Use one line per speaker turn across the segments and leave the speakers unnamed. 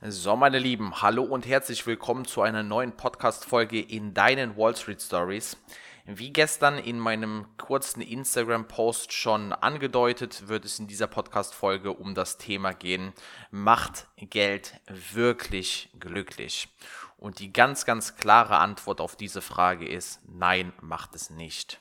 So, meine Lieben, hallo und herzlich willkommen zu einer neuen Podcast-Folge in deinen Wall Street Stories. Wie gestern in meinem kurzen Instagram-Post schon angedeutet, wird es in dieser Podcast-Folge um das Thema gehen, macht Geld wirklich glücklich? Und die ganz, ganz klare Antwort auf diese Frage ist, nein, macht es nicht.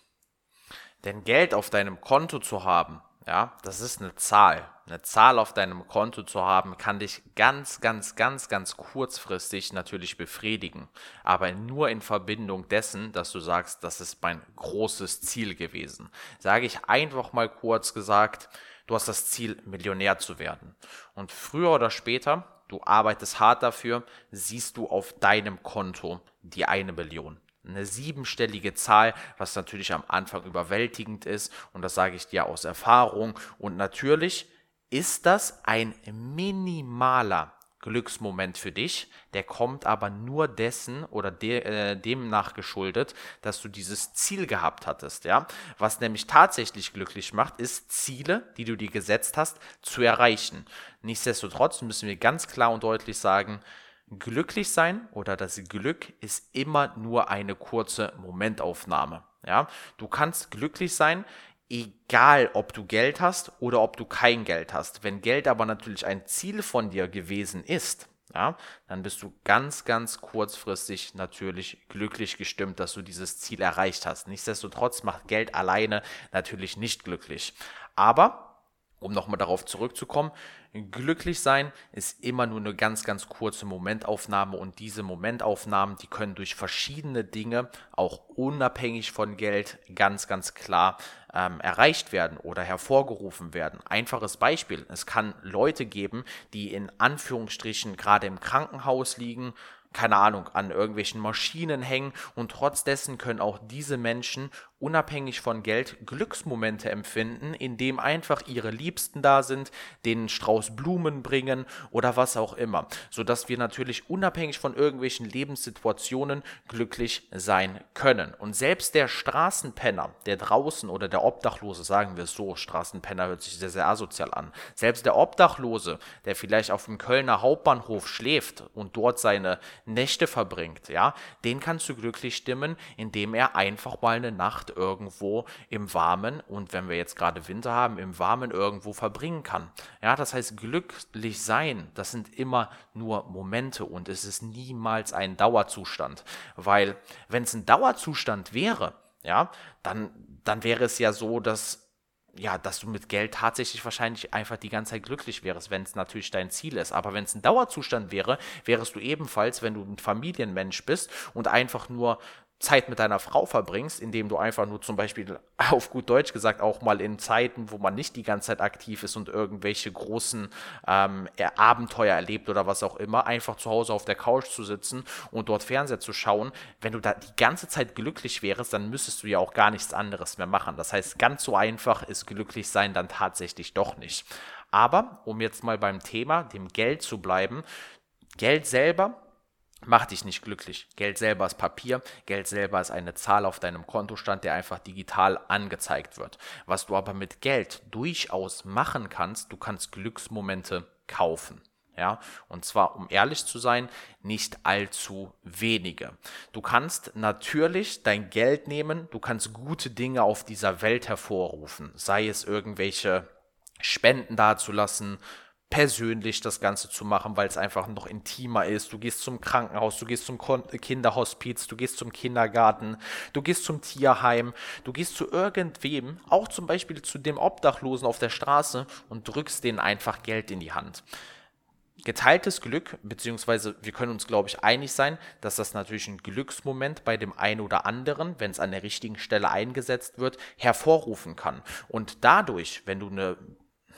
Denn Geld auf deinem Konto zu haben, ja, das ist eine Zahl. Eine Zahl auf deinem Konto zu haben, kann dich ganz, ganz, ganz, ganz kurzfristig natürlich befriedigen. Aber nur in Verbindung dessen, dass du sagst, das ist mein großes Ziel gewesen. Sage ich einfach mal kurz gesagt, du hast das Ziel, Millionär zu werden. Und früher oder später, du arbeitest hart dafür, siehst du auf deinem Konto die eine Million eine siebenstellige Zahl, was natürlich am Anfang überwältigend ist und das sage ich dir aus Erfahrung und natürlich ist das ein minimaler Glücksmoment für dich, der kommt aber nur dessen oder de, äh, demnach geschuldet, dass du dieses Ziel gehabt hattest, ja. Was nämlich tatsächlich glücklich macht, ist Ziele, die du dir gesetzt hast, zu erreichen. Nichtsdestotrotz müssen wir ganz klar und deutlich sagen, glücklich sein oder das Glück ist immer nur eine kurze Momentaufnahme. Ja, du kannst glücklich sein, egal ob du Geld hast oder ob du kein Geld hast. Wenn Geld aber natürlich ein Ziel von dir gewesen ist, ja, dann bist du ganz, ganz kurzfristig natürlich glücklich gestimmt, dass du dieses Ziel erreicht hast. Nichtsdestotrotz macht Geld alleine natürlich nicht glücklich. Aber um nochmal darauf zurückzukommen, glücklich sein ist immer nur eine ganz, ganz kurze Momentaufnahme und diese Momentaufnahmen, die können durch verschiedene Dinge, auch unabhängig von Geld, ganz, ganz klar ähm, erreicht werden oder hervorgerufen werden. Einfaches Beispiel, es kann Leute geben, die in Anführungsstrichen gerade im Krankenhaus liegen, keine Ahnung, an irgendwelchen Maschinen hängen und trotz dessen können auch diese Menschen unabhängig von Geld Glücksmomente empfinden, indem einfach ihre Liebsten da sind, den Strauß Blumen bringen oder was auch immer, sodass wir natürlich unabhängig von irgendwelchen Lebenssituationen glücklich sein können. Und selbst der Straßenpenner, der draußen oder der Obdachlose, sagen wir es so, Straßenpenner hört sich sehr, sehr asozial an, selbst der Obdachlose, der vielleicht auf dem Kölner Hauptbahnhof schläft und dort seine Nächte verbringt, ja, den kannst du glücklich stimmen, indem er einfach mal eine Nacht Nacht irgendwo im Warmen und wenn wir jetzt gerade Winter haben, im Warmen irgendwo verbringen kann. Ja, das heißt, glücklich sein, das sind immer nur Momente und es ist niemals ein Dauerzustand. Weil, wenn es ein Dauerzustand wäre, ja, dann, dann wäre es ja so, dass ja, dass du mit Geld tatsächlich wahrscheinlich einfach die ganze Zeit glücklich wärst, wenn es natürlich dein Ziel ist. Aber wenn es ein Dauerzustand wäre, wärest du ebenfalls, wenn du ein Familienmensch bist und einfach nur Zeit mit deiner Frau verbringst, indem du einfach nur zum Beispiel auf gut Deutsch gesagt auch mal in Zeiten, wo man nicht die ganze Zeit aktiv ist und irgendwelche großen ähm, Abenteuer erlebt oder was auch immer, einfach zu Hause auf der Couch zu sitzen und dort Fernseher zu schauen, wenn du da die ganze Zeit glücklich wärst, dann müsstest du ja auch gar nichts anderes mehr machen. Das heißt, ganz so einfach ist glücklich sein dann tatsächlich doch nicht. Aber um jetzt mal beim Thema, dem Geld zu bleiben, Geld selber macht dich nicht glücklich. Geld selber ist Papier, Geld selber ist eine Zahl auf deinem Kontostand, der einfach digital angezeigt wird. Was du aber mit Geld durchaus machen kannst, du kannst Glücksmomente kaufen. Ja, und zwar, um ehrlich zu sein, nicht allzu wenige. Du kannst natürlich dein Geld nehmen, du kannst gute Dinge auf dieser Welt hervorrufen, sei es irgendwelche Spenden dazulassen, persönlich das Ganze zu machen, weil es einfach noch intimer ist. Du gehst zum Krankenhaus, du gehst zum Kinderhospiz, du gehst zum Kindergarten, du gehst zum Tierheim, du gehst zu irgendwem, auch zum Beispiel zu dem Obdachlosen auf der Straße und drückst denen einfach Geld in die Hand. Geteiltes Glück, beziehungsweise wir können uns, glaube ich, einig sein, dass das natürlich ein Glücksmoment bei dem einen oder anderen, wenn es an der richtigen Stelle eingesetzt wird, hervorrufen kann. Und dadurch, wenn du eine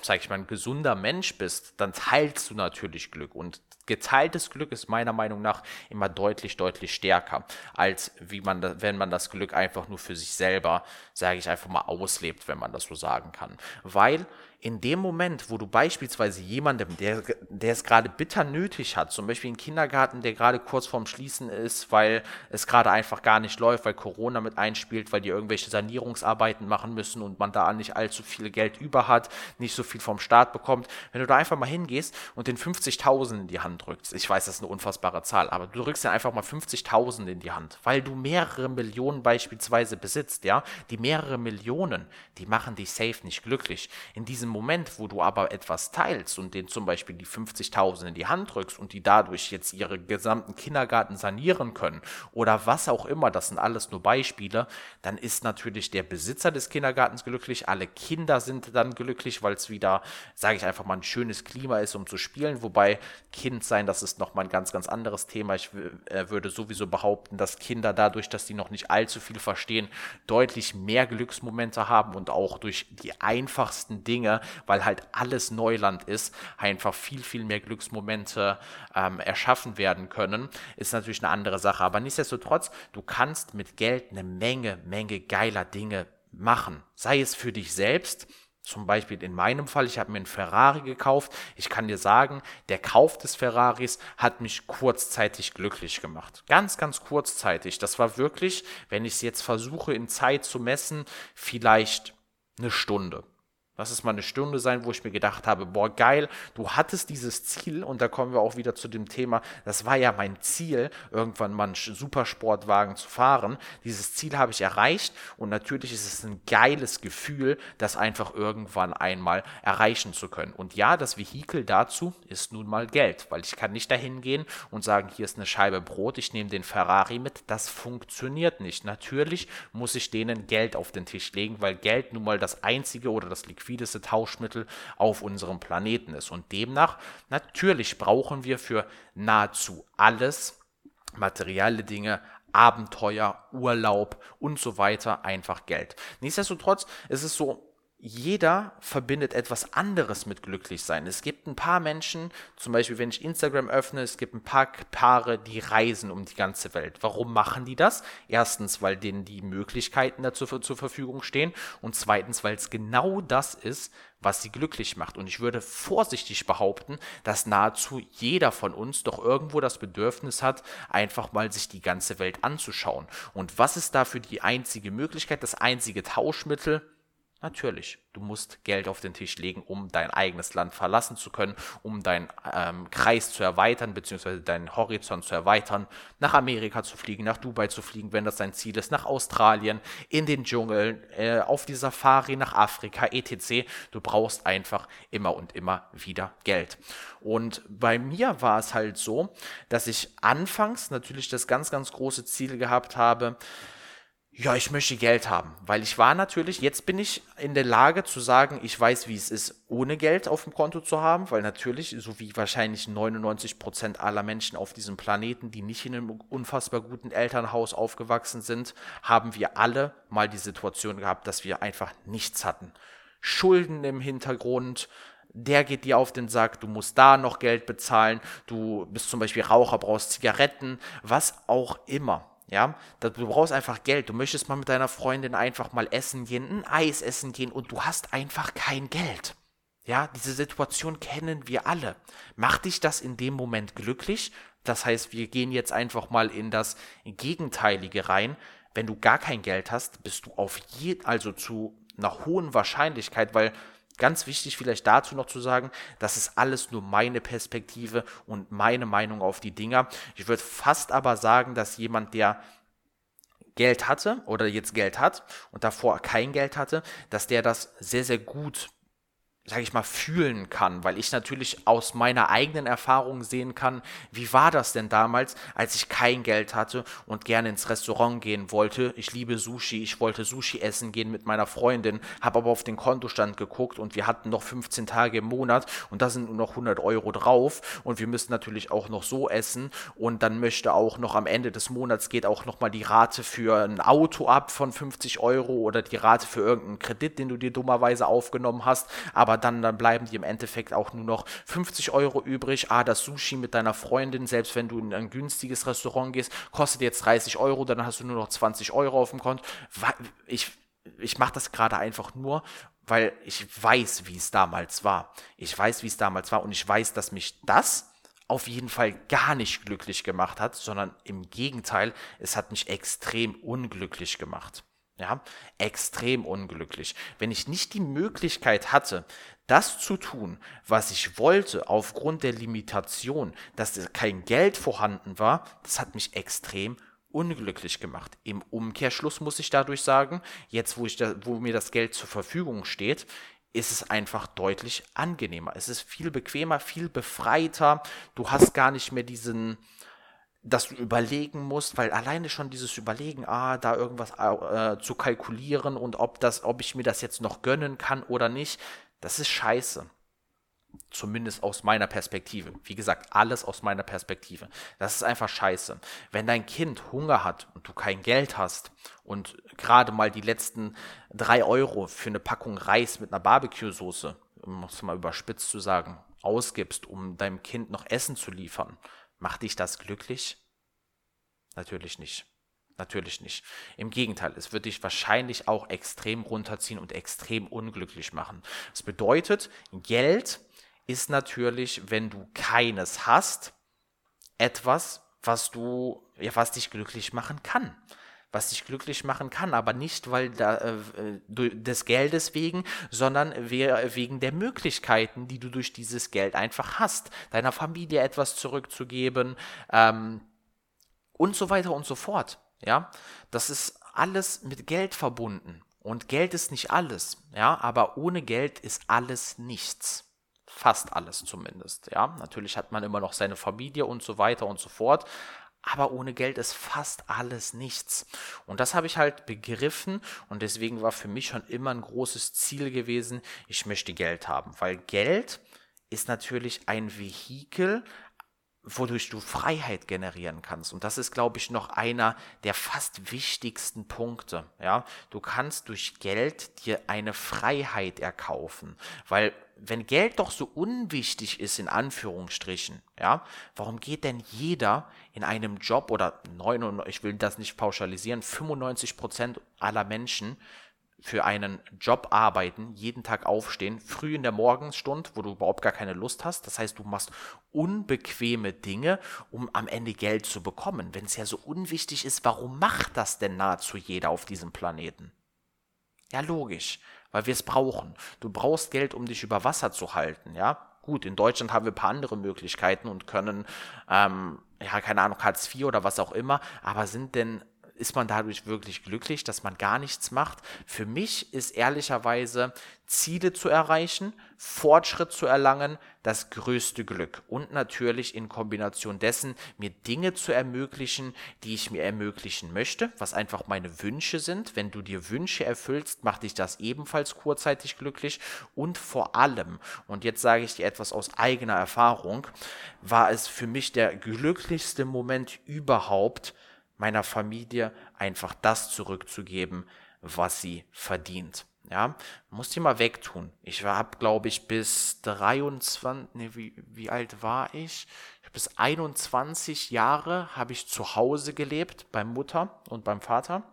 sag ich mal, ein gesunder Mensch bist, dann teilst du natürlich Glück. Und geteiltes Glück ist meiner Meinung nach immer deutlich, deutlich stärker, als wie man, wenn man das Glück einfach nur für sich selber, sage ich einfach mal, auslebt, wenn man das so sagen kann. Weil in dem Moment, wo du beispielsweise jemandem, der, der es gerade bitter nötig hat, zum Beispiel einen Kindergarten, der gerade kurz vorm Schließen ist, weil es gerade einfach gar nicht läuft, weil Corona mit einspielt, weil die irgendwelche Sanierungsarbeiten machen müssen und man da nicht allzu viel Geld über hat, nicht so viel vom Staat bekommt, wenn du da einfach mal hingehst und den 50.000 in die Hand drückst, ich weiß, das ist eine unfassbare Zahl, aber du drückst ja einfach mal 50.000 in die Hand, weil du mehrere Millionen beispielsweise besitzt, ja, die mehrere Millionen, die machen dich safe nicht glücklich. In diesem diesem Moment, wo du aber etwas teilst und denen zum Beispiel die 50.000 in die Hand drückst und die dadurch jetzt ihre gesamten Kindergarten sanieren können oder was auch immer, das sind alles nur Beispiele, dann ist natürlich der Besitzer des Kindergartens glücklich, alle Kinder sind dann glücklich, weil es wieder, sage ich einfach mal, ein schönes Klima ist, um zu spielen, wobei Kind sein, das ist nochmal ein ganz, ganz anderes Thema. Ich äh, würde sowieso behaupten, dass Kinder dadurch, dass die noch nicht allzu viel verstehen, deutlich mehr Glücksmomente haben und auch durch die einfachsten Dinge weil halt alles Neuland ist, einfach viel, viel mehr Glücksmomente ähm, erschaffen werden können, ist natürlich eine andere Sache. Aber nichtsdestotrotz, du kannst mit Geld eine Menge, Menge geiler Dinge machen. Sei es für dich selbst, zum Beispiel in meinem Fall, ich habe mir einen Ferrari gekauft. Ich kann dir sagen, der Kauf des Ferraris hat mich kurzzeitig glücklich gemacht. Ganz, ganz kurzzeitig. Das war wirklich, wenn ich es jetzt versuche in Zeit zu messen, vielleicht eine Stunde. Lass es mal eine Stunde sein, wo ich mir gedacht habe, boah, geil, du hattest dieses Ziel und da kommen wir auch wieder zu dem Thema, das war ja mein Ziel, irgendwann mal einen Supersportwagen zu fahren. Dieses Ziel habe ich erreicht und natürlich ist es ein geiles Gefühl, das einfach irgendwann einmal erreichen zu können. Und ja, das Vehikel dazu ist nun mal Geld, weil ich kann nicht dahin gehen und sagen, hier ist eine Scheibe Brot, ich nehme den Ferrari mit. Das funktioniert nicht. Natürlich muss ich denen Geld auf den Tisch legen, weil Geld nun mal das einzige oder das Liquid liquideste Tauschmittel auf unserem Planeten ist. Und demnach, natürlich brauchen wir für nahezu alles materielle Dinge, Abenteuer, Urlaub und so weiter einfach Geld. Nichtsdestotrotz ist es so, jeder verbindet etwas anderes mit Glücklichsein. Es gibt ein paar Menschen, zum Beispiel wenn ich Instagram öffne, es gibt ein paar Paare, die reisen um die ganze Welt. Warum machen die das? Erstens, weil denen die Möglichkeiten dazu zur Verfügung stehen und zweitens, weil es genau das ist, was sie glücklich macht. Und ich würde vorsichtig behaupten, dass nahezu jeder von uns doch irgendwo das Bedürfnis hat, einfach mal sich die ganze Welt anzuschauen. Und was ist dafür die einzige Möglichkeit, das einzige Tauschmittel? Natürlich, du musst Geld auf den Tisch legen, um dein eigenes Land verlassen zu können, um deinen ähm, Kreis zu erweitern, beziehungsweise deinen Horizont zu erweitern, nach Amerika zu fliegen, nach Dubai zu fliegen, wenn das dein Ziel ist, nach Australien, in den Dschungel, äh, auf die Safari, nach Afrika, etc. Du brauchst einfach immer und immer wieder Geld. Und bei mir war es halt so, dass ich anfangs natürlich das ganz, ganz große Ziel gehabt habe, ja, ich möchte Geld haben, weil ich war natürlich, jetzt bin ich in der Lage zu sagen, ich weiß, wie es ist, ohne Geld auf dem Konto zu haben, weil natürlich, so wie wahrscheinlich 99 Prozent aller Menschen auf diesem Planeten, die nicht in einem unfassbar guten Elternhaus aufgewachsen sind, haben wir alle mal die Situation gehabt, dass wir einfach nichts hatten. Schulden im Hintergrund, der geht dir auf den Sack, du musst da noch Geld bezahlen, du bist zum Beispiel Raucher, brauchst Zigaretten, was auch immer. Ja, du brauchst einfach Geld. Du möchtest mal mit deiner Freundin einfach mal essen gehen, ein Eis essen gehen und du hast einfach kein Geld. Ja, diese Situation kennen wir alle. Macht dich das in dem Moment glücklich? Das heißt, wir gehen jetzt einfach mal in das Gegenteilige rein. Wenn du gar kein Geld hast, bist du auf je, also zu einer hohen Wahrscheinlichkeit, weil Ganz wichtig vielleicht dazu noch zu sagen, das ist alles nur meine Perspektive und meine Meinung auf die Dinger. Ich würde fast aber sagen, dass jemand, der Geld hatte oder jetzt Geld hat und davor kein Geld hatte, dass der das sehr, sehr gut sage ich mal, fühlen kann, weil ich natürlich aus meiner eigenen Erfahrung sehen kann, wie war das denn damals, als ich kein Geld hatte und gerne ins Restaurant gehen wollte. Ich liebe Sushi, ich wollte Sushi essen gehen mit meiner Freundin, habe aber auf den Kontostand geguckt und wir hatten noch 15 Tage im Monat und da sind nur noch 100 Euro drauf und wir müssen natürlich auch noch so essen und dann möchte auch noch am Ende des Monats geht auch noch mal die Rate für ein Auto ab von 50 Euro oder die Rate für irgendeinen Kredit, den du dir dummerweise aufgenommen hast, aber dann, dann bleiben dir im Endeffekt auch nur noch 50 Euro übrig. Ah, das Sushi mit deiner Freundin, selbst wenn du in ein günstiges Restaurant gehst, kostet jetzt 30 Euro, dann hast du nur noch 20 Euro auf dem Konto. Ich, ich mache das gerade einfach nur, weil ich weiß, wie es damals war. Ich weiß, wie es damals war und ich weiß, dass mich das auf jeden Fall gar nicht glücklich gemacht hat, sondern im Gegenteil, es hat mich extrem unglücklich gemacht. Ja, extrem unglücklich. Wenn ich nicht die Möglichkeit hatte, das zu tun, was ich wollte, aufgrund der Limitation, dass kein Geld vorhanden war, das hat mich extrem unglücklich gemacht. Im Umkehrschluss muss ich dadurch sagen, jetzt wo, ich da, wo mir das Geld zur Verfügung steht, ist es einfach deutlich angenehmer. Es ist viel bequemer, viel befreiter. Du hast gar nicht mehr diesen, dass du überlegen musst, weil alleine schon dieses Überlegen, ah, da irgendwas äh, zu kalkulieren und ob das, ob ich mir das jetzt noch gönnen kann oder nicht, das ist scheiße. Zumindest aus meiner Perspektive. Wie gesagt, alles aus meiner Perspektive. Das ist einfach scheiße. Wenn dein Kind Hunger hat und du kein Geld hast und gerade mal die letzten drei Euro für eine Packung Reis mit einer Barbecue-Soße, um es mal überspitzt zu sagen, ausgibst, um deinem Kind noch Essen zu liefern, macht dich das glücklich? Natürlich nicht. Natürlich nicht. Im Gegenteil, es wird dich wahrscheinlich auch extrem runterziehen und extrem unglücklich machen. Das bedeutet, Geld ist natürlich, wenn du keines hast, etwas, was du, ja, was dich glücklich machen kann. Was dich glücklich machen kann, aber nicht weil da, äh, des Geldes wegen, sondern wegen der Möglichkeiten, die du durch dieses Geld einfach hast, deiner Familie etwas zurückzugeben ähm, und so weiter und so fort. Ja, das ist alles mit Geld verbunden. Und Geld ist nicht alles, ja, aber ohne Geld ist alles nichts. Fast alles zumindest, ja. Natürlich hat man immer noch seine Familie und so weiter und so fort, aber ohne Geld ist fast alles nichts. Und das habe ich halt begriffen und deswegen war für mich schon immer ein großes Ziel gewesen, ich möchte Geld haben, weil Geld ist natürlich ein Vehikel, wodurch du Freiheit generieren kannst. Und das ist, glaube ich, noch einer der fast wichtigsten Punkte. Ja, du kannst durch Geld dir eine Freiheit erkaufen, weil wenn Geld doch so unwichtig ist in Anführungsstrichen, ja, warum geht denn jeder in einem Job oder 99, ich will das nicht pauschalisieren, 95 Prozent aller Menschen für einen Job arbeiten, jeden Tag aufstehen, früh in der Morgenstund, wo du überhaupt gar keine Lust hast. Das heißt, du machst unbequeme Dinge, um am Ende Geld zu bekommen. Wenn es ja so unwichtig ist, warum macht das denn nahezu jeder auf diesem Planeten? Ja, logisch, weil wir es brauchen. Du brauchst Geld, um dich über Wasser zu halten, ja. Gut, in Deutschland haben wir ein paar andere Möglichkeiten und können, ähm, ja, keine Ahnung, Hartz IV oder was auch immer, aber sind denn ist man dadurch wirklich glücklich, dass man gar nichts macht? Für mich ist ehrlicherweise Ziele zu erreichen, Fortschritt zu erlangen, das größte Glück. Und natürlich in Kombination dessen, mir Dinge zu ermöglichen, die ich mir ermöglichen möchte, was einfach meine Wünsche sind. Wenn du dir Wünsche erfüllst, macht dich das ebenfalls kurzzeitig glücklich. Und vor allem, und jetzt sage ich dir etwas aus eigener Erfahrung, war es für mich der glücklichste Moment überhaupt, meiner Familie einfach das zurückzugeben, was sie verdient. Ja, muss die mal wegtun. Ich habe, glaube ich, bis 23, nee, wie, wie alt war ich? Bis 21 Jahre habe ich zu Hause gelebt, bei Mutter und beim Vater.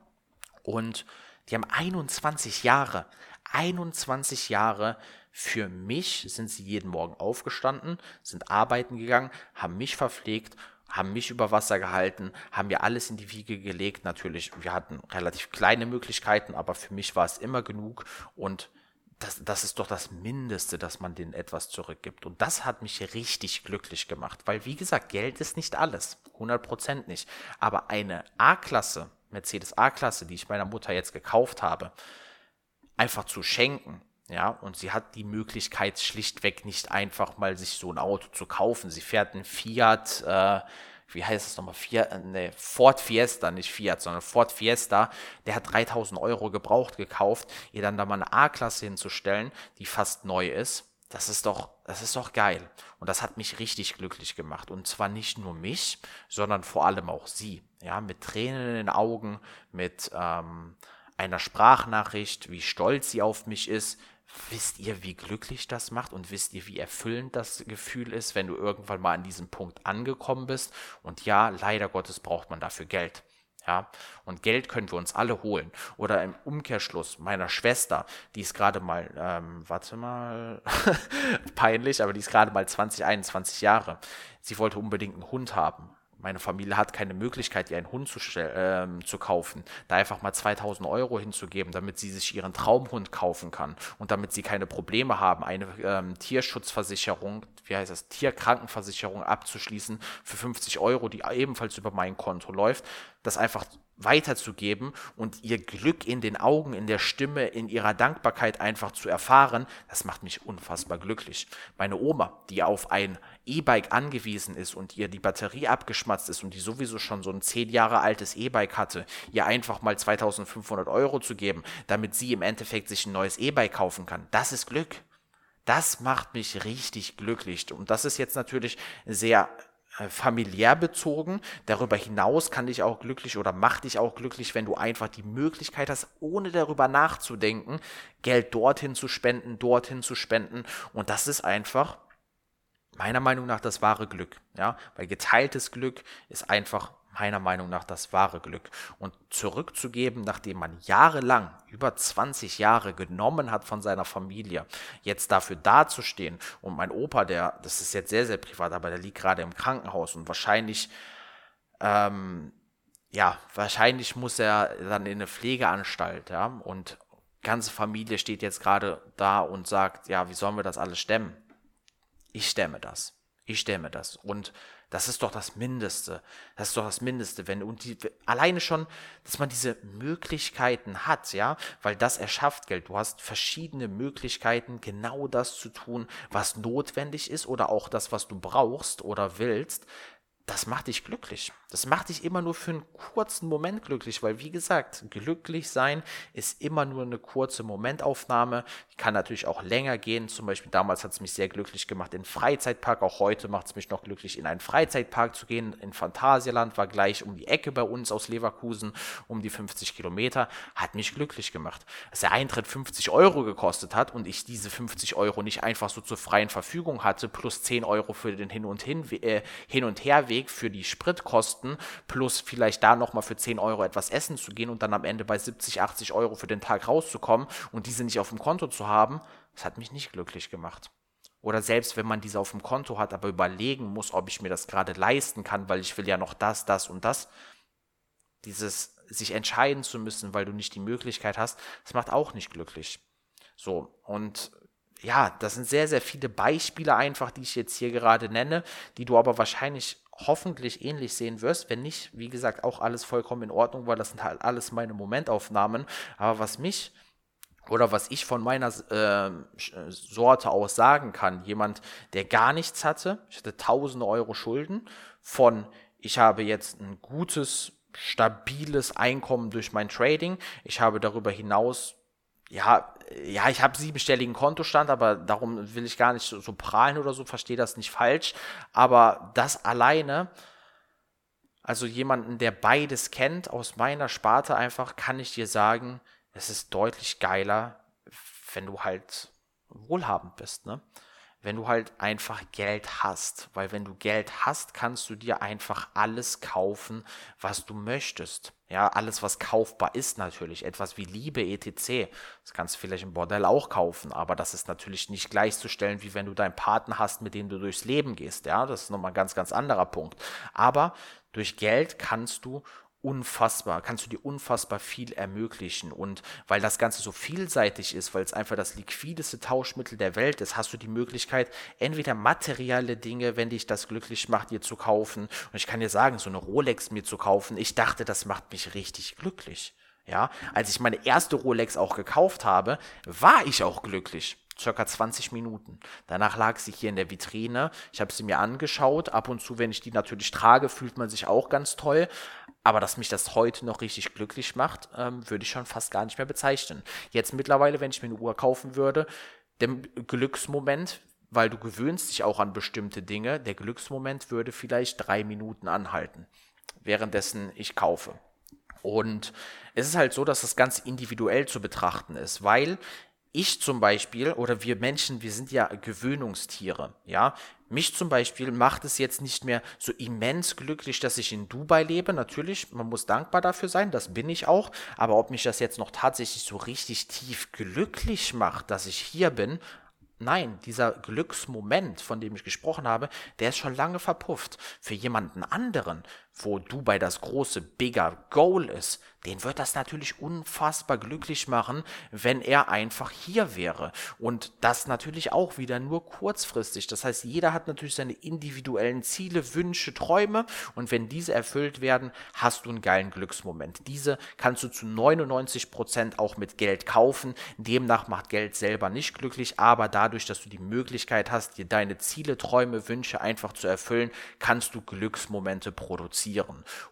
Und die haben 21 Jahre, 21 Jahre für mich sind sie jeden Morgen aufgestanden, sind arbeiten gegangen, haben mich verpflegt haben mich über Wasser gehalten, haben mir alles in die Wiege gelegt. Natürlich, wir hatten relativ kleine Möglichkeiten, aber für mich war es immer genug und das, das ist doch das Mindeste, dass man denen etwas zurückgibt. Und das hat mich richtig glücklich gemacht, weil wie gesagt, Geld ist nicht alles, 100% nicht. Aber eine A-Klasse, Mercedes A-Klasse, die ich meiner Mutter jetzt gekauft habe, einfach zu schenken, ja, und sie hat die Möglichkeit schlichtweg nicht einfach mal sich so ein Auto zu kaufen. Sie fährt ein Fiat, äh, wie heißt es nochmal, Fiat, äh, nee, Ford Fiesta, nicht Fiat, sondern Ford Fiesta, der hat 3000 Euro gebraucht gekauft, ihr dann da mal eine A-Klasse hinzustellen, die fast neu ist, das ist doch, das ist doch geil. Und das hat mich richtig glücklich gemacht. Und zwar nicht nur mich, sondern vor allem auch sie. Ja, mit Tränen in den Augen, mit ähm, einer Sprachnachricht, wie stolz sie auf mich ist, Wisst ihr, wie glücklich das macht und wisst ihr, wie erfüllend das Gefühl ist, wenn du irgendwann mal an diesem Punkt angekommen bist? Und ja, leider Gottes braucht man dafür Geld. Ja, und Geld können wir uns alle holen. Oder im Umkehrschluss meiner Schwester, die ist gerade mal, ähm, warte mal, peinlich, aber die ist gerade mal 20, 21 Jahre. Sie wollte unbedingt einen Hund haben meine Familie hat keine Möglichkeit, ihr einen Hund zu, äh, zu kaufen, da einfach mal 2000 Euro hinzugeben, damit sie sich ihren Traumhund kaufen kann und damit sie keine Probleme haben, eine ähm, Tierschutzversicherung, wie heißt das, Tierkrankenversicherung abzuschließen für 50 Euro, die ebenfalls über mein Konto läuft, das einfach weiterzugeben und ihr Glück in den Augen, in der Stimme, in ihrer Dankbarkeit einfach zu erfahren, das macht mich unfassbar glücklich. Meine Oma, die auf ein E-Bike angewiesen ist und ihr die Batterie abgeschmatzt ist und die sowieso schon so ein zehn Jahre altes E-Bike hatte, ihr einfach mal 2500 Euro zu geben, damit sie im Endeffekt sich ein neues E-Bike kaufen kann, das ist Glück. Das macht mich richtig glücklich. Und das ist jetzt natürlich sehr familiär bezogen. Darüber hinaus kann dich auch glücklich oder macht dich auch glücklich, wenn du einfach die Möglichkeit hast, ohne darüber nachzudenken, Geld dorthin zu spenden, dorthin zu spenden. Und das ist einfach meiner Meinung nach das wahre Glück. Ja, weil geteiltes Glück ist einfach meiner Meinung nach das wahre Glück. Und zurückzugeben, nachdem man jahrelang, über 20 Jahre genommen hat von seiner Familie, jetzt dafür dazustehen. Und mein Opa, der, das ist jetzt sehr, sehr privat, aber der liegt gerade im Krankenhaus und wahrscheinlich, ähm, ja, wahrscheinlich muss er dann in eine Pflegeanstalt, ja, und ganze Familie steht jetzt gerade da und sagt, ja, wie sollen wir das alles stemmen? Ich stemme das. Ich stemme das. Und das ist doch das Mindeste. Das ist doch das Mindeste, wenn und die, alleine schon, dass man diese Möglichkeiten hat, ja, weil das erschafft Geld. Du hast verschiedene Möglichkeiten, genau das zu tun, was notwendig ist oder auch das, was du brauchst oder willst das macht dich glücklich. Das macht dich immer nur für einen kurzen Moment glücklich, weil wie gesagt, glücklich sein ist immer nur eine kurze Momentaufnahme. Die kann natürlich auch länger gehen. Zum Beispiel damals hat es mich sehr glücklich gemacht in Freizeitpark. Auch heute macht es mich noch glücklich, in einen Freizeitpark zu gehen. In Phantasialand war gleich um die Ecke bei uns aus Leverkusen, um die 50 Kilometer. Hat mich glücklich gemacht. Dass der Eintritt 50 Euro gekostet hat und ich diese 50 Euro nicht einfach so zur freien Verfügung hatte, plus 10 Euro für den Hin- und Hin, äh, Hin und Herweg Weg für die Spritkosten plus vielleicht da nochmal für 10 Euro etwas essen zu gehen und dann am Ende bei 70, 80 Euro für den Tag rauszukommen und diese nicht auf dem Konto zu haben, das hat mich nicht glücklich gemacht. Oder selbst wenn man diese auf dem Konto hat, aber überlegen muss, ob ich mir das gerade leisten kann, weil ich will ja noch das, das und das. Dieses sich entscheiden zu müssen, weil du nicht die Möglichkeit hast, das macht auch nicht glücklich. So, und ja, das sind sehr, sehr viele Beispiele einfach, die ich jetzt hier gerade nenne, die du aber wahrscheinlich hoffentlich ähnlich sehen wirst. Wenn nicht, wie gesagt, auch alles vollkommen in Ordnung, weil das sind halt alles meine Momentaufnahmen. Aber was mich oder was ich von meiner äh, Sorte aus sagen kann, jemand, der gar nichts hatte, ich hatte tausende Euro Schulden, von ich habe jetzt ein gutes, stabiles Einkommen durch mein Trading, ich habe darüber hinaus ja, ja, ich habe siebenstelligen Kontostand, aber darum will ich gar nicht so, so prahlen oder so, verstehe das nicht falsch. Aber das alleine, also jemanden, der beides kennt, aus meiner Sparte einfach, kann ich dir sagen, es ist deutlich geiler, wenn du halt wohlhabend bist, ne? Wenn du halt einfach Geld hast. Weil wenn du Geld hast, kannst du dir einfach alles kaufen, was du möchtest. Ja, alles, was kaufbar ist natürlich. Etwas wie Liebe, etc. Das kannst du vielleicht im Bordell auch kaufen, aber das ist natürlich nicht gleichzustellen, wie wenn du deinen Partner hast, mit dem du durchs Leben gehst. Ja, das ist nochmal ein ganz, ganz anderer Punkt. Aber durch Geld kannst du unfassbar, kannst du dir unfassbar viel ermöglichen. Und weil das Ganze so vielseitig ist, weil es einfach das liquideste Tauschmittel der Welt ist, hast du die Möglichkeit, entweder materielle Dinge, wenn dich das glücklich macht, dir zu kaufen. Und ich kann dir sagen, so eine Rolex mir zu kaufen, ich dachte, das macht mich richtig glücklich. Ja, als ich meine erste Rolex auch gekauft habe, war ich auch glücklich circa 20 Minuten. Danach lag sie hier in der Vitrine. Ich habe sie mir angeschaut. Ab und zu, wenn ich die natürlich trage, fühlt man sich auch ganz toll. Aber dass mich das heute noch richtig glücklich macht, ähm, würde ich schon fast gar nicht mehr bezeichnen. Jetzt mittlerweile, wenn ich mir eine Uhr kaufen würde, der Glücksmoment, weil du gewöhnst dich auch an bestimmte Dinge, der Glücksmoment würde vielleicht drei Minuten anhalten, währenddessen ich kaufe. Und es ist halt so, dass das ganz individuell zu betrachten ist, weil ich zum Beispiel oder wir Menschen, wir sind ja Gewöhnungstiere, ja. Mich zum Beispiel macht es jetzt nicht mehr so immens glücklich, dass ich in Dubai lebe. Natürlich, man muss dankbar dafür sein, das bin ich auch. Aber ob mich das jetzt noch tatsächlich so richtig tief glücklich macht, dass ich hier bin, Nein, dieser Glücksmoment, von dem ich gesprochen habe, der ist schon lange verpufft. Für jemanden anderen, wo Dubai das große, bigger Goal ist, den wird das natürlich unfassbar glücklich machen, wenn er einfach hier wäre. Und das natürlich auch wieder nur kurzfristig. Das heißt, jeder hat natürlich seine individuellen Ziele, Wünsche, Träume. Und wenn diese erfüllt werden, hast du einen geilen Glücksmoment. Diese kannst du zu 99 Prozent auch mit Geld kaufen. Demnach macht Geld selber nicht glücklich, aber dadurch, dass du die Möglichkeit hast, dir deine Ziele, Träume, Wünsche einfach zu erfüllen, kannst du Glücksmomente produzieren.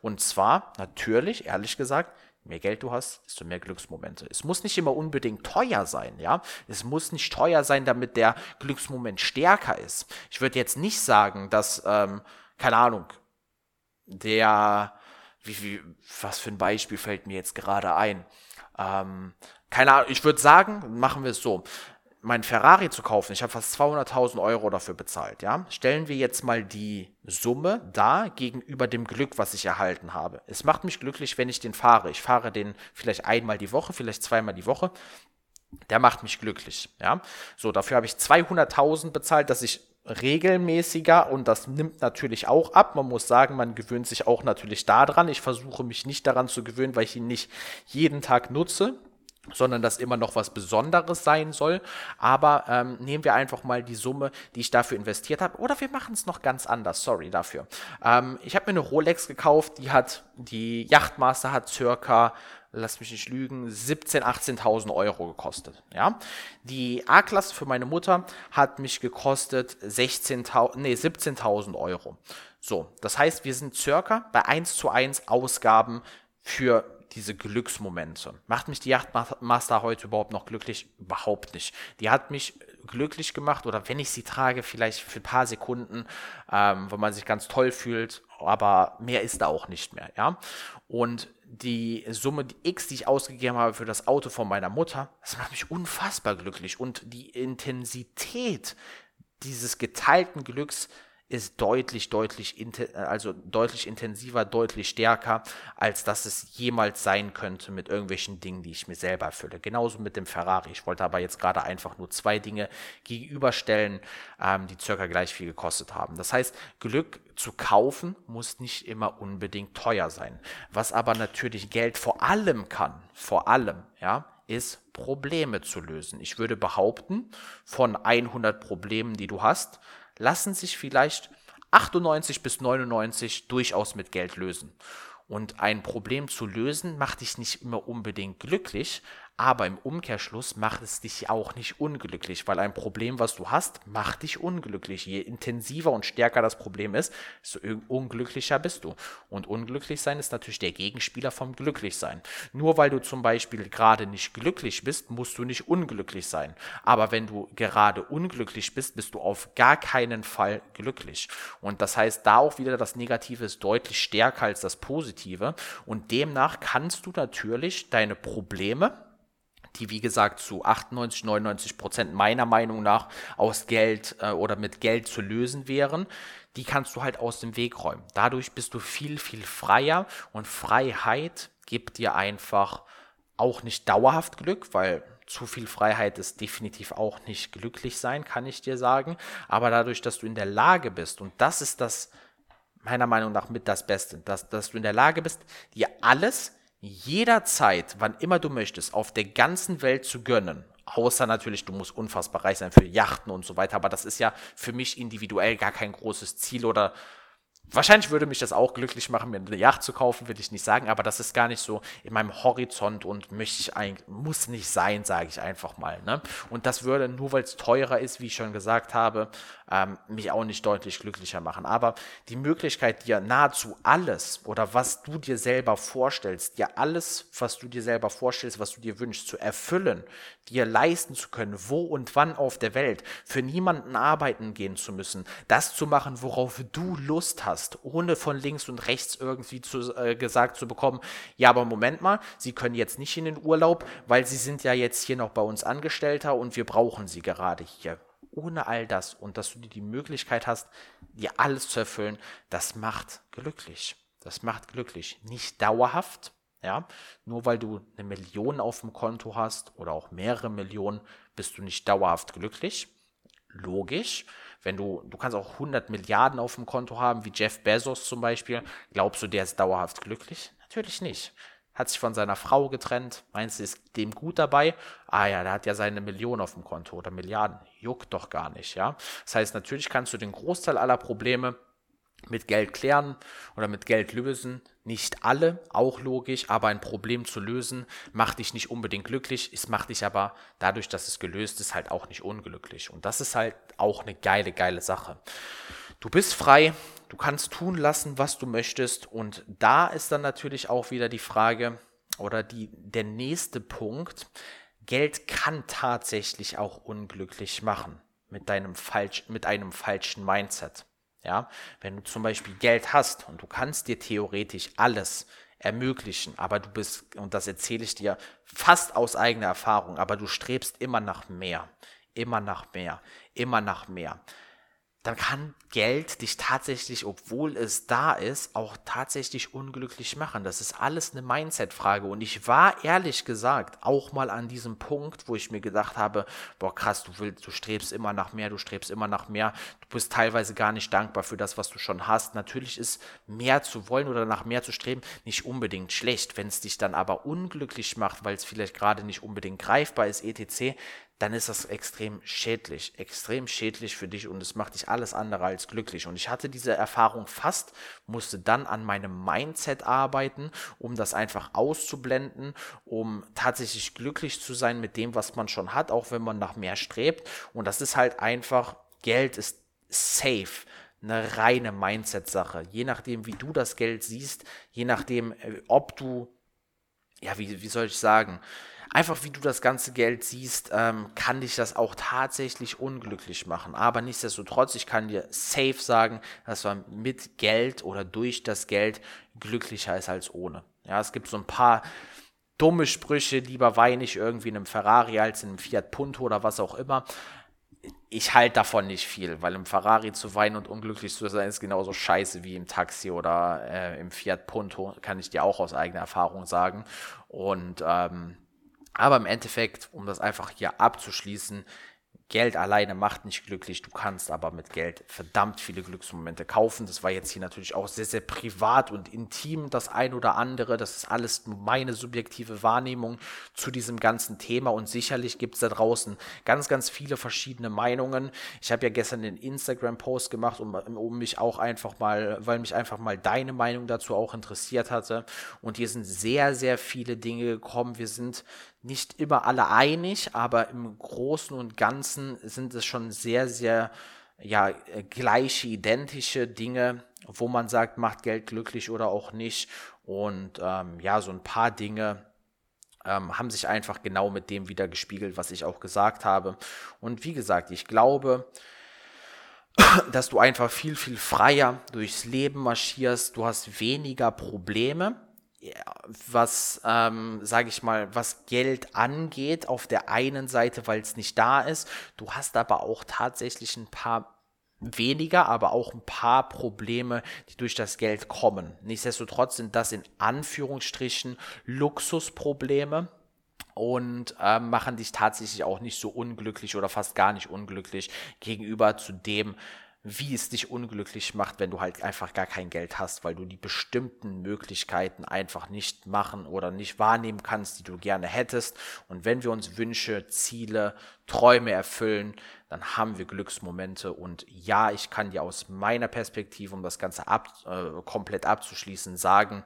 Und zwar natürlich, ehrlich gesagt, mehr Geld du hast, desto mehr Glücksmomente. Es muss nicht immer unbedingt teuer sein, ja. Es muss nicht teuer sein, damit der Glücksmoment stärker ist. Ich würde jetzt nicht sagen, dass, ähm, keine Ahnung, der, wie, wie, was für ein Beispiel fällt mir jetzt gerade ein? Ähm, keine Ahnung, ich würde sagen, machen wir es so mein Ferrari zu kaufen, ich habe fast 200.000 Euro dafür bezahlt, ja. Stellen wir jetzt mal die Summe da gegenüber dem Glück, was ich erhalten habe. Es macht mich glücklich, wenn ich den fahre. Ich fahre den vielleicht einmal die Woche, vielleicht zweimal die Woche. Der macht mich glücklich, ja. So, dafür habe ich 200.000 bezahlt, dass ich regelmäßiger und das nimmt natürlich auch ab. Man muss sagen, man gewöhnt sich auch natürlich daran. Ich versuche mich nicht daran zu gewöhnen, weil ich ihn nicht jeden Tag nutze sondern dass immer noch was Besonderes sein soll. Aber ähm, nehmen wir einfach mal die Summe, die ich dafür investiert habe. Oder wir machen es noch ganz anders. Sorry dafür. Ähm, ich habe mir eine Rolex gekauft, die hat, die Yachtmaster hat circa lass mich nicht lügen, 17.000, 18.000 Euro gekostet. Ja? Die A-Klasse für meine Mutter hat mich gekostet 16.000, nee, 17.000 Euro. So, das heißt, wir sind circa bei 1 zu 1 Ausgaben für diese Glücksmomente. Macht mich die Yachtmaster heute überhaupt noch glücklich? Überhaupt nicht. Die hat mich glücklich gemacht oder wenn ich sie trage, vielleicht für ein paar Sekunden, ähm, wo man sich ganz toll fühlt, aber mehr ist da auch nicht mehr, ja. Und die Summe die X, die ich ausgegeben habe für das Auto von meiner Mutter, das macht mich unfassbar glücklich und die Intensität dieses geteilten Glücks ist deutlich, deutlich, also deutlich intensiver, deutlich stärker, als dass es jemals sein könnte mit irgendwelchen Dingen, die ich mir selber erfülle. Genauso mit dem Ferrari. Ich wollte aber jetzt gerade einfach nur zwei Dinge gegenüberstellen, ähm, die circa gleich viel gekostet haben. Das heißt, Glück zu kaufen muss nicht immer unbedingt teuer sein. Was aber natürlich Geld vor allem kann, vor allem, ja, ist Probleme zu lösen. Ich würde behaupten, von 100 Problemen, die du hast, lassen sich vielleicht 98 bis 99 durchaus mit Geld lösen. Und ein Problem zu lösen macht dich nicht immer unbedingt glücklich, aber im Umkehrschluss macht es dich auch nicht unglücklich, weil ein Problem, was du hast, macht dich unglücklich. Je intensiver und stärker das Problem ist, desto unglücklicher bist du. Und unglücklich sein ist natürlich der Gegenspieler vom Glücklichsein. Nur weil du zum Beispiel gerade nicht glücklich bist, musst du nicht unglücklich sein. Aber wenn du gerade unglücklich bist, bist du auf gar keinen Fall glücklich. Und das heißt, da auch wieder das Negative ist deutlich stärker als das Positive. Und demnach kannst du natürlich deine Probleme, die wie gesagt zu 98, 99 Prozent meiner Meinung nach aus Geld äh, oder mit Geld zu lösen wären, die kannst du halt aus dem Weg räumen. Dadurch bist du viel, viel freier und Freiheit gibt dir einfach auch nicht dauerhaft Glück, weil zu viel Freiheit ist definitiv auch nicht glücklich sein, kann ich dir sagen. Aber dadurch, dass du in der Lage bist, und das ist das meiner Meinung nach mit das Beste, dass, dass du in der Lage bist, dir alles jederzeit, wann immer du möchtest, auf der ganzen Welt zu gönnen. Außer natürlich, du musst unfassbar reich sein für Yachten und so weiter, aber das ist ja für mich individuell gar kein großes Ziel oder Wahrscheinlich würde mich das auch glücklich machen, mir eine Yacht zu kaufen, will ich nicht sagen, aber das ist gar nicht so in meinem Horizont und möchte ich eigentlich, muss nicht sein, sage ich einfach mal. Ne? Und das würde, nur weil es teurer ist, wie ich schon gesagt habe, ähm, mich auch nicht deutlich glücklicher machen. Aber die Möglichkeit, dir nahezu alles oder was du dir selber vorstellst, dir alles, was du dir selber vorstellst, was du dir wünschst, zu erfüllen, dir leisten zu können, wo und wann auf der Welt, für niemanden arbeiten gehen zu müssen, das zu machen, worauf du Lust hast, hast, ohne von links und rechts irgendwie zu, äh, gesagt zu bekommen, ja, aber Moment mal, Sie können jetzt nicht in den Urlaub, weil Sie sind ja jetzt hier noch bei uns Angestellter und wir brauchen Sie gerade hier. Ohne all das und dass du dir die Möglichkeit hast, dir alles zu erfüllen, das macht glücklich. Das macht glücklich. Nicht dauerhaft, ja. Nur weil du eine Million auf dem Konto hast oder auch mehrere Millionen, bist du nicht dauerhaft glücklich. Logisch. Wenn du, du kannst auch 100 Milliarden auf dem Konto haben, wie Jeff Bezos zum Beispiel. Glaubst du, der ist dauerhaft glücklich? Natürlich nicht. Hat sich von seiner Frau getrennt. Meinst du, ist dem gut dabei? Ah ja, der hat ja seine Million auf dem Konto oder Milliarden. Juckt doch gar nicht, ja. Das heißt, natürlich kannst du den Großteil aller Probleme mit Geld klären oder mit Geld lösen. Nicht alle, auch logisch, aber ein Problem zu lösen macht dich nicht unbedingt glücklich. Es macht dich aber dadurch, dass es gelöst ist, halt auch nicht unglücklich. Und das ist halt auch eine geile, geile Sache. Du bist frei, du kannst tun lassen, was du möchtest. Und da ist dann natürlich auch wieder die Frage oder die, der nächste Punkt. Geld kann tatsächlich auch unglücklich machen mit deinem falsch, mit einem falschen Mindset. Ja, wenn du zum Beispiel Geld hast und du kannst dir theoretisch alles ermöglichen, aber du bist, und das erzähle ich dir fast aus eigener Erfahrung, aber du strebst immer nach mehr, immer nach mehr, immer nach mehr dann kann Geld dich tatsächlich, obwohl es da ist, auch tatsächlich unglücklich machen. Das ist alles eine Mindset-Frage. Und ich war ehrlich gesagt auch mal an diesem Punkt, wo ich mir gedacht habe, boah krass, du willst, du strebst immer nach mehr, du strebst immer nach mehr. Du bist teilweise gar nicht dankbar für das, was du schon hast. Natürlich ist mehr zu wollen oder nach mehr zu streben nicht unbedingt schlecht. Wenn es dich dann aber unglücklich macht, weil es vielleicht gerade nicht unbedingt greifbar ist, etc., dann ist das extrem schädlich, extrem schädlich für dich und es macht dich alles andere als glücklich. Und ich hatte diese Erfahrung fast, musste dann an meinem Mindset arbeiten, um das einfach auszublenden, um tatsächlich glücklich zu sein mit dem, was man schon hat, auch wenn man nach mehr strebt. Und das ist halt einfach, Geld ist safe eine reine Mindset-Sache. Je nachdem, wie du das Geld siehst, je nachdem, äh, ob du, ja, wie, wie soll ich sagen, einfach wie du das ganze Geld siehst, ähm, kann dich das auch tatsächlich unglücklich machen. Aber nichtsdestotrotz, ich kann dir safe sagen, dass man mit Geld oder durch das Geld glücklicher ist als ohne. Ja, es gibt so ein paar dumme Sprüche, lieber weine ich irgendwie in einem Ferrari als in einem Fiat Punto oder was auch immer. Ich halte davon nicht viel, weil im Ferrari zu weinen und unglücklich zu sein ist genauso scheiße wie im Taxi oder äh, im Fiat Punto, kann ich dir auch aus eigener Erfahrung sagen. Und ähm, aber im Endeffekt, um das einfach hier abzuschließen, Geld alleine macht nicht glücklich, du kannst aber mit Geld verdammt viele Glücksmomente kaufen. Das war jetzt hier natürlich auch sehr, sehr privat und intim, das ein oder andere. Das ist alles meine subjektive Wahrnehmung zu diesem ganzen Thema und sicherlich gibt es da draußen ganz, ganz viele verschiedene Meinungen. Ich habe ja gestern den Instagram-Post gemacht, um, um mich auch einfach mal, weil mich einfach mal deine Meinung dazu auch interessiert hatte. Und hier sind sehr, sehr viele Dinge gekommen. Wir sind nicht immer alle einig, aber im Großen und Ganzen sind es schon sehr, sehr ja, äh, gleiche, identische Dinge, wo man sagt, macht Geld glücklich oder auch nicht. Und ähm, ja, so ein paar Dinge ähm, haben sich einfach genau mit dem wieder gespiegelt, was ich auch gesagt habe. Und wie gesagt, ich glaube, dass du einfach viel, viel freier durchs Leben marschierst. Du hast weniger Probleme was, ähm, sage ich mal, was Geld angeht, auf der einen Seite, weil es nicht da ist. Du hast aber auch tatsächlich ein paar weniger, aber auch ein paar Probleme, die durch das Geld kommen. Nichtsdestotrotz sind das in Anführungsstrichen Luxusprobleme und äh, machen dich tatsächlich auch nicht so unglücklich oder fast gar nicht unglücklich gegenüber zu dem, wie es dich unglücklich macht, wenn du halt einfach gar kein Geld hast, weil du die bestimmten Möglichkeiten einfach nicht machen oder nicht wahrnehmen kannst, die du gerne hättest. Und wenn wir uns Wünsche, Ziele, Träume erfüllen, dann haben wir Glücksmomente. Und ja, ich kann dir aus meiner Perspektive, um das Ganze ab, äh, komplett abzuschließen, sagen,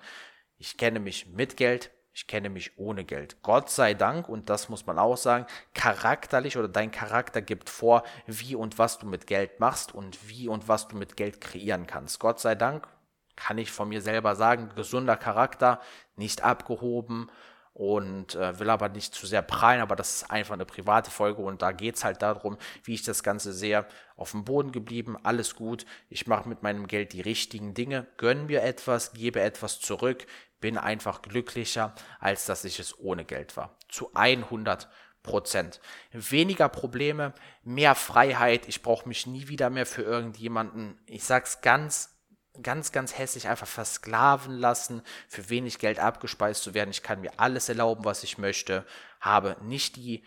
ich kenne mich mit Geld, ich kenne mich ohne Geld. Gott sei Dank, und das muss man auch sagen, charakterlich oder dein Charakter gibt vor, wie und was du mit Geld machst und wie und was du mit Geld kreieren kannst. Gott sei Dank kann ich von mir selber sagen, gesunder Charakter, nicht abgehoben und äh, will aber nicht zu sehr prallen, aber das ist einfach eine private Folge und da geht es halt darum, wie ich das Ganze sehe. Auf dem Boden geblieben, alles gut. Ich mache mit meinem Geld die richtigen Dinge, gönne mir etwas, gebe etwas zurück, bin einfach glücklicher, als dass ich es ohne Geld war. Zu 100 Prozent. Weniger Probleme, mehr Freiheit. Ich brauche mich nie wieder mehr für irgendjemanden, ich sag's ganz ganz, ganz hässlich einfach versklaven lassen, für wenig Geld abgespeist zu werden. Ich kann mir alles erlauben, was ich möchte, habe nicht die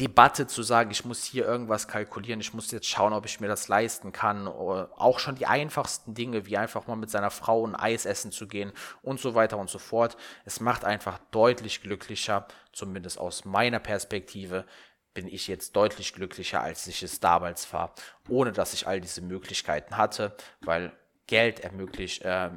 Debatte zu sagen, ich muss hier irgendwas kalkulieren, ich muss jetzt schauen, ob ich mir das leisten kann. Auch schon die einfachsten Dinge, wie einfach mal mit seiner Frau ein Eis essen zu gehen und so weiter und so fort. Es macht einfach deutlich glücklicher, zumindest aus meiner Perspektive, bin ich jetzt deutlich glücklicher, als ich es damals war, ohne dass ich all diese Möglichkeiten hatte, weil Geld ermöglicht, äh,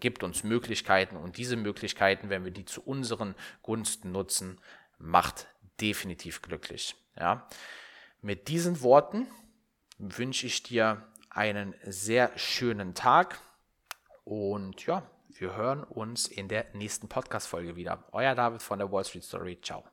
gibt uns Möglichkeiten und diese Möglichkeiten, wenn wir die zu unseren Gunsten nutzen, macht definitiv glücklich. Ja. Mit diesen Worten wünsche ich dir einen sehr schönen Tag und ja, wir hören uns in der nächsten Podcast-Folge wieder. Euer David von der Wall Street Story. Ciao.